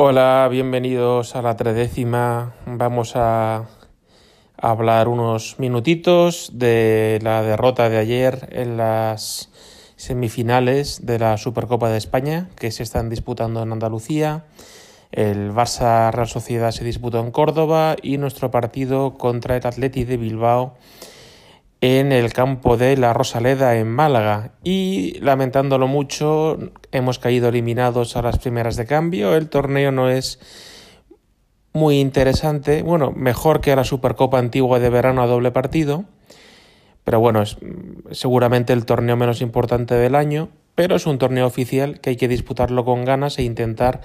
Hola, bienvenidos a la tredécima. Vamos a hablar unos minutitos de la derrota de ayer en las semifinales de la Supercopa de España que se están disputando en Andalucía. El Barça Real Sociedad se disputó en Córdoba y nuestro partido contra el Atleti de Bilbao en el campo de la Rosaleda en Málaga y lamentándolo mucho hemos caído eliminados a las primeras de cambio. El torneo no es muy interesante, bueno, mejor que la Supercopa antigua de verano a doble partido, pero bueno, es seguramente el torneo menos importante del año, pero es un torneo oficial que hay que disputarlo con ganas e intentar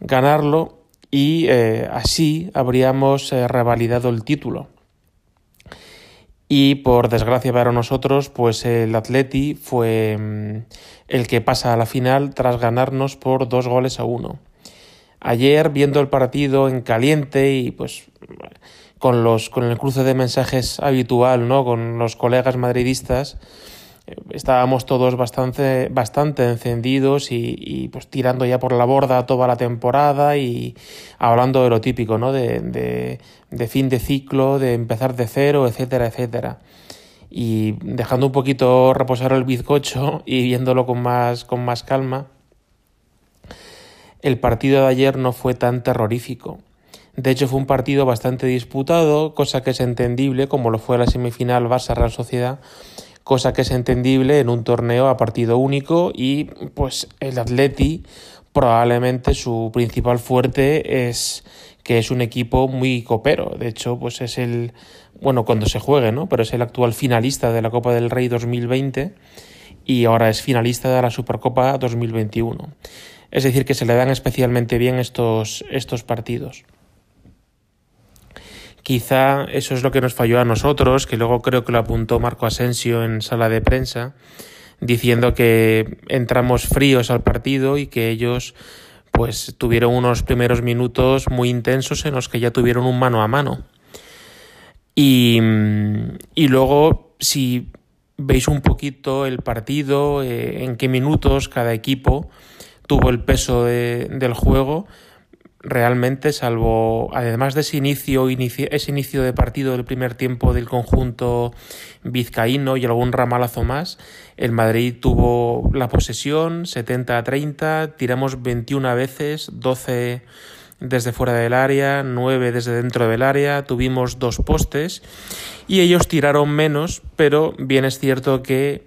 ganarlo y eh, así habríamos eh, revalidado el título. Y por desgracia para nosotros, pues el Atleti fue mm, el que pasa a la final tras ganarnos por dos goles a uno. Ayer, viendo el partido en caliente y pues con los con el cruce de mensajes habitual, ¿no? Con los colegas madridistas, estábamos todos bastante, bastante encendidos y, pues tirando ya por la borda toda la temporada y hablando de lo típico, ¿no? De, de, de fin de ciclo, de empezar de cero, etcétera, etcétera. Y dejando un poquito reposar el bizcocho y viéndolo con más, con más calma, el partido de ayer no fue tan terrorífico. De hecho, fue un partido bastante disputado, cosa que es entendible, como lo fue la semifinal Barça-Real Sociedad, cosa que es entendible en un torneo a partido único y pues el Atleti probablemente su principal fuerte es que es un equipo muy copero. De hecho, pues es el, bueno, cuando se juegue, ¿no? Pero es el actual finalista de la Copa del Rey 2020 y ahora es finalista de la Supercopa 2021. Es decir, que se le dan especialmente bien estos, estos partidos. Quizá eso es lo que nos falló a nosotros, que luego creo que lo apuntó Marco Asensio en sala de prensa, diciendo que entramos fríos al partido y que ellos pues tuvieron unos primeros minutos muy intensos en los que ya tuvieron un mano a mano. Y, y luego, si veis un poquito el partido, eh, en qué minutos cada equipo tuvo el peso de, del juego, realmente, salvo además de ese inicio, ese inicio de partido del primer tiempo del conjunto vizcaíno y algún ramalazo más, el Madrid tuvo la posesión 70 a 30, tiramos 21 veces, 12 desde fuera del área, 9 desde dentro del área, tuvimos dos postes y ellos tiraron menos, pero bien es cierto que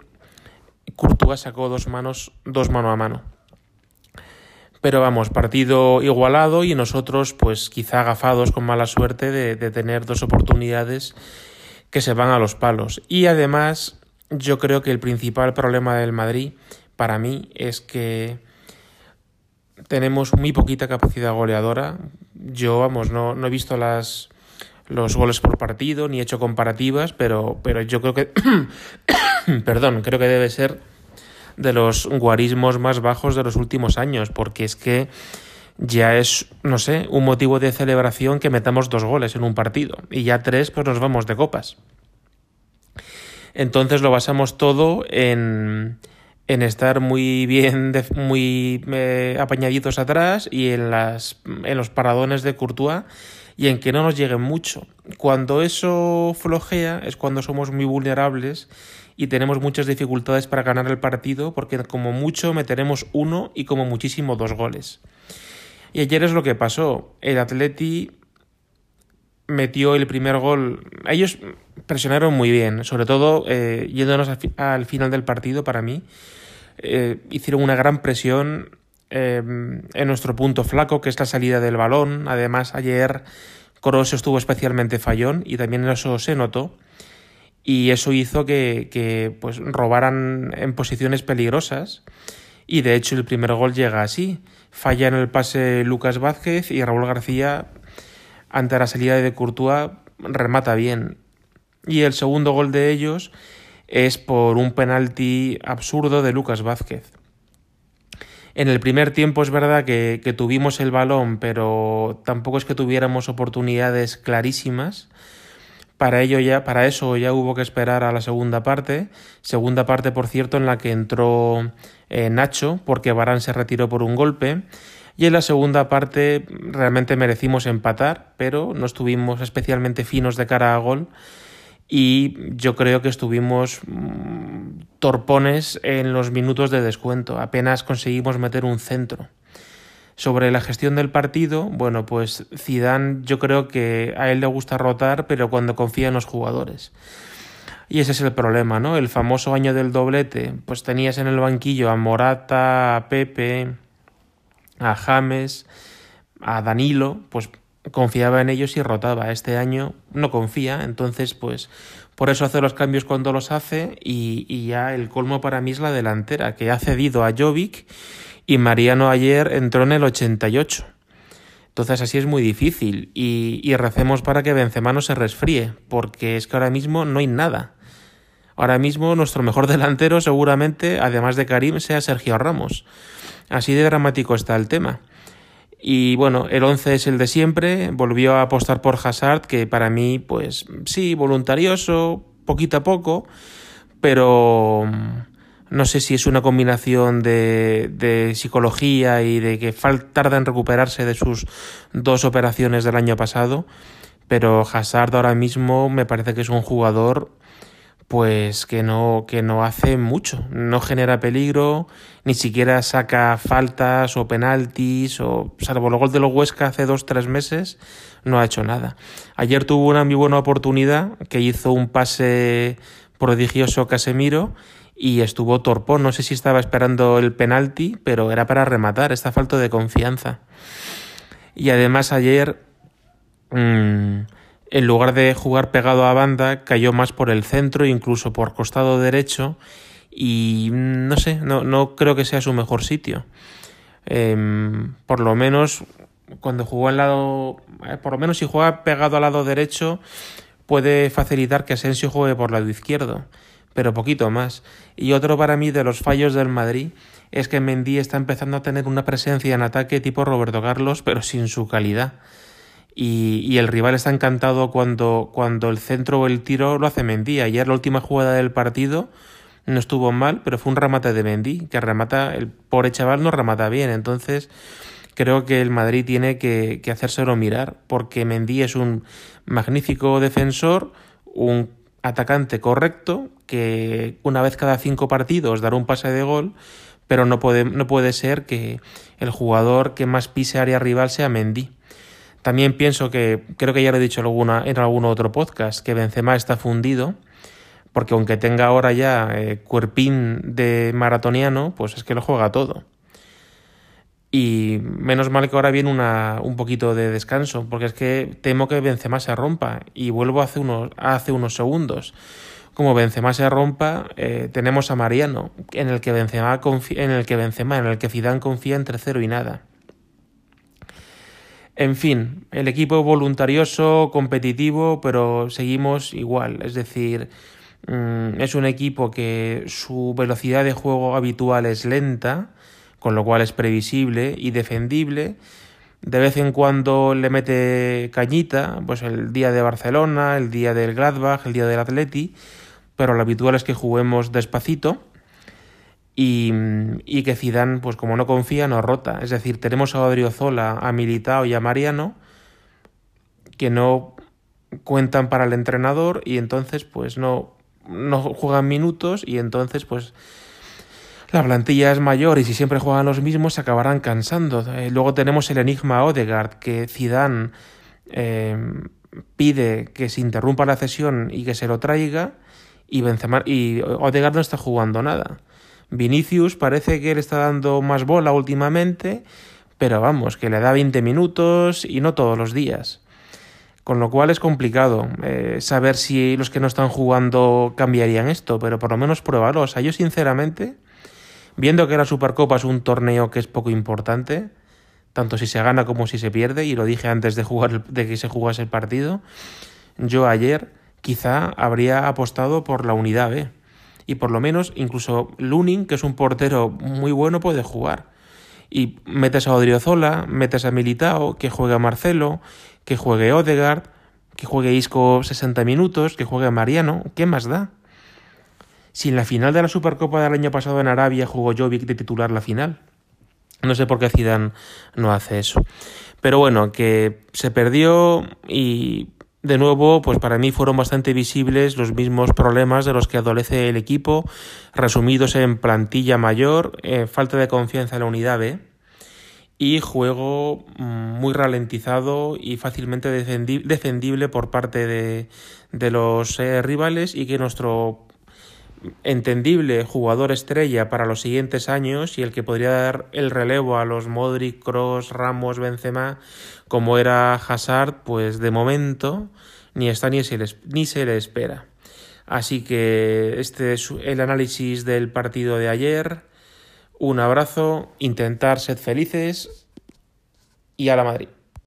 Courtois sacó dos manos, dos mano a mano. Pero vamos, partido igualado y nosotros pues quizá agafados con mala suerte de, tener dos oportunidades que se van a los palos. Y además yo creo que el principal problema del Madrid para mí es que tenemos muy poquita capacidad goleadora. Yo, vamos, no, no he visto las, los goles por partido ni he hecho comparativas, pero, pero yo creo que, perdón, creo que debe ser de los guarismos más bajos de los últimos años, porque es que ya es, no sé, un motivo de celebración que metamos dos goles en un partido y ya tres pues nos vamos de copas. Entonces lo basamos todo en, en estar muy bien, muy eh, apañaditos atrás y en, las, en los paradones de Courtois y en que no nos lleguen mucho. Cuando eso flojea es cuando somos muy vulnerables y tenemos muchas dificultades para ganar el partido porque como mucho meteremos uno y como muchísimo dos goles. Y ayer es lo que pasó. El Atleti metió el primer gol. Ellos presionaron muy bien, sobre todo eh, yéndonos al, final del partido para mí. Eh, hicieron una gran presión eh, en nuestro punto flaco, que es la salida del balón. Además, ayer Kroos estuvo especialmente fallón y también eso se notó y eso hizo que, que pues, robaran en posiciones peligrosas y de hecho el primer gol llega así. Falla en el pase Lucas Vázquez y Raúl García ante la salida de Courtois remata bien. Y el segundo gol de ellos es por un penalti absurdo de Lucas Vázquez. En el primer tiempo es verdad que, tuvimos el balón, pero tampoco es que tuviéramos oportunidades clarísimas. Para ello ya, para eso ya hubo que esperar a la segunda parte. Segunda parte, por cierto, en la que entró eh, Nacho, porque Barán se retiró por un golpe. Y en la segunda parte realmente merecimos empatar, pero no estuvimos especialmente finos de cara a gol y yo creo que estuvimos mm, torpones en los minutos de descuento. Apenas conseguimos meter un centro. Sobre la gestión del partido, bueno, pues Zidane yo creo que a él le gusta rotar, pero cuando confía en los jugadores. Y ese es el problema, ¿no? El famoso año del doblete, pues tenías en el banquillo a Morata, a Pepe, a James, a Danilo, pues confiaba en ellos y rotaba. Este año no confía, entonces pues por eso hace los cambios cuando los hace y, ya el colmo para mí es la delantera, que ha cedido a Jovic y Mariano ayer entró en el 88. Entonces así es muy difícil y, y recemos para que Benzema no se resfríe, porque es que ahora mismo no hay nada. Ahora mismo nuestro mejor delantero seguramente, además de Karim, sea Sergio Ramos. Así de dramático está el tema. Y bueno, el 11 es el de siempre, volvió a apostar por Hazard, que para mí, pues sí, voluntarioso, poquito a poco, pero mm, no sé si es una combinación de, de psicología y de que tarda en recuperarse de sus dos operaciones del año pasado, pero Hazard ahora mismo me parece que es un jugador pues que no, que no hace mucho, no genera peligro, ni siquiera saca faltas o penaltis, o salvo el gol de los Huesca hace dos, tres meses, no ha hecho nada. Ayer tuvo una muy buena oportunidad que hizo un pase prodigioso Casemiro y estuvo torpón, no sé si estaba esperando el penalti, pero era para rematar, esta falta de confianza. Y además ayer... Mmm, en lugar de jugar pegado a banda, cayó más por el centro, incluso por costado derecho, y no sé, no, no creo que sea su mejor sitio. Em, por lo menos cuando jugó al lado, eh, por lo menos si juega pegado al lado derecho, puede facilitar que Asensio juegue por el lado izquierdo, pero poquito más. Y otro para mí de los fallos del Madrid es que Mendy está empezando a tener una presencia en ataque tipo Roberto Carlos, pero sin su calidad y, el rival está encantado cuando, cuando el centro o el tiro lo hace Mendy. Ayer la última jugada del partido no estuvo mal, pero fue un remate de Mendy, que remata, el pobre chaval no remata bien, entonces creo que el Madrid tiene que, que hacérselo mirar, porque Mendy es un magnífico defensor, un atacante correcto, que una vez cada cinco partidos dará un pase de gol, pero no puede, no puede ser que el jugador que más pise área rival sea Mendy. También pienso que, creo que ya lo he dicho alguna, en algún otro podcast, que Benzema está fundido, porque aunque tenga ahora ya eh, cuerpín de maratoniano, pues es que lo juega todo. Y menos mal que ahora viene una, un poquito de descanso, porque es que temo que Benzema se rompa. Y vuelvo hace unos, segundos. Como Benzema se rompa, eh, tenemos a Mariano, en el que Benzema, en el que Benzema, en el que Zidane confía en tercero y nada. En fin, el equipo voluntarioso, competitivo, pero seguimos igual. Es decir, mm, es un equipo que su velocidad de juego habitual es lenta, con lo cual es previsible y defendible. De vez en cuando le mete cañita, pues el día de Barcelona, el día del Gladbach, el día del Atleti, pero lo habitual es que juguemos despacito y, que Zidane, pues como no confía, no rota. Es decir, tenemos a Odriozola, a Militao y a Mariano que no cuentan para el entrenador y entonces pues no, no juegan minutos y entonces pues la plantilla es mayor y si siempre juegan los mismos se acabarán cansando. Eh, luego tenemos el enigma Odegaard que Zidane eh, pide que se interrumpa la cesión y que se lo traiga y, Benzema, y Odegaard no está jugando nada. Vinicius parece que le está dando más bola últimamente, pero vamos, que le da 20 minutos y no todos los días. Con lo cual es complicado eh, saber si los que no están jugando cambiarían esto, pero por lo menos pruébalo. O sea, yo sinceramente, viendo que la Supercopa es un torneo que es poco importante, tanto si se gana como si se pierde, y lo dije antes de, jugar, de que se jugase el partido, yo ayer quizá habría apostado por la unidad B y por lo menos incluso Lunin, que es un portero muy bueno, puede jugar. Y metes a Odriozola, metes a Militao, que juegue a Marcelo, que juegue Odegaard, que juegue Isco 60 minutos, que juegue Mariano, ¿qué más da? Si en la final de la Supercopa del año pasado en Arabia jugó Jovic de titular la final. No sé por qué Zidane no hace eso. Pero bueno, que se perdió y de nuevo, pues para mí fueron bastante visibles los mismos problemas de los que adolece el equipo, resumidos en plantilla mayor, eh, falta de confianza en la unidad B y juego mm, muy ralentizado y fácilmente defendible por parte de, los eh, rivales y que nuestro entendible jugador estrella para los siguientes años y el que podría dar el relevo a los Modric, Cross, Ramos, Benzema, como era Hazard, pues de momento ni está ni se le, ni se le espera. Así que este es el análisis del partido de ayer. Un abrazo, intentar ser felices y a la Madrid.